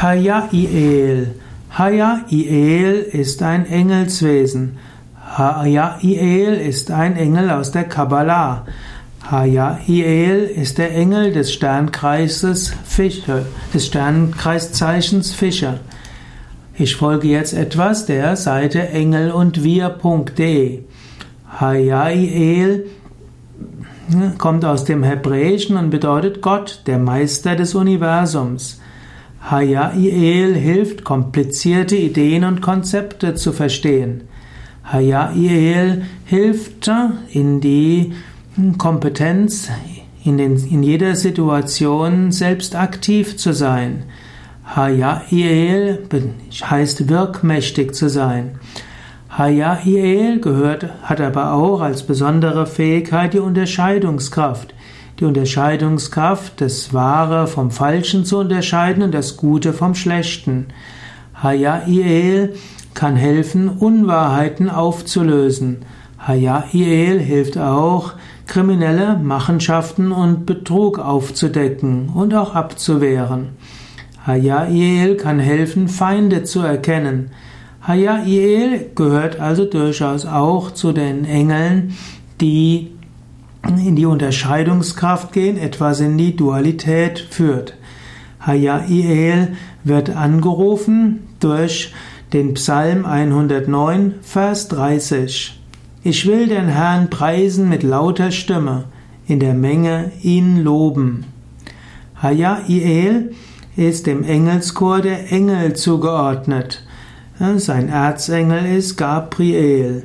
Haya'iel. Haya'iel ist ein Engelswesen. Haya'iel ist ein Engel aus der Kabbalah. Haya'iel ist der Engel des Sternkreises Fische, des Sternkreiszeichens Fische. Ich folge jetzt etwas der Seite engelundwir.de. Haya'iel kommt aus dem Hebräischen und bedeutet Gott, der Meister des Universums. Haya'iel hilft, komplizierte Ideen und Konzepte zu verstehen. Haya'iel hilft in die Kompetenz, in, den, in jeder Situation selbst aktiv zu sein. Haya'iel heißt wirkmächtig zu sein. Haya'iel gehört, hat aber auch als besondere Fähigkeit die Unterscheidungskraft. Die Unterscheidungskraft, das Wahre vom Falschen zu unterscheiden und das Gute vom Schlechten. Haya'iel kann helfen, Unwahrheiten aufzulösen. Haya'iel hilft auch, kriminelle Machenschaften und Betrug aufzudecken und auch abzuwehren. Haya'iel kann helfen, Feinde zu erkennen. Haya'iel gehört also durchaus auch zu den Engeln, die in die Unterscheidungskraft gehen, etwas in die Dualität führt. Haya'iel wird angerufen durch den Psalm 109, Vers 30. Ich will den Herrn preisen mit lauter Stimme, in der Menge ihn loben. Haya'iel ist dem Engelschor der Engel zugeordnet. Sein Erzengel ist Gabriel.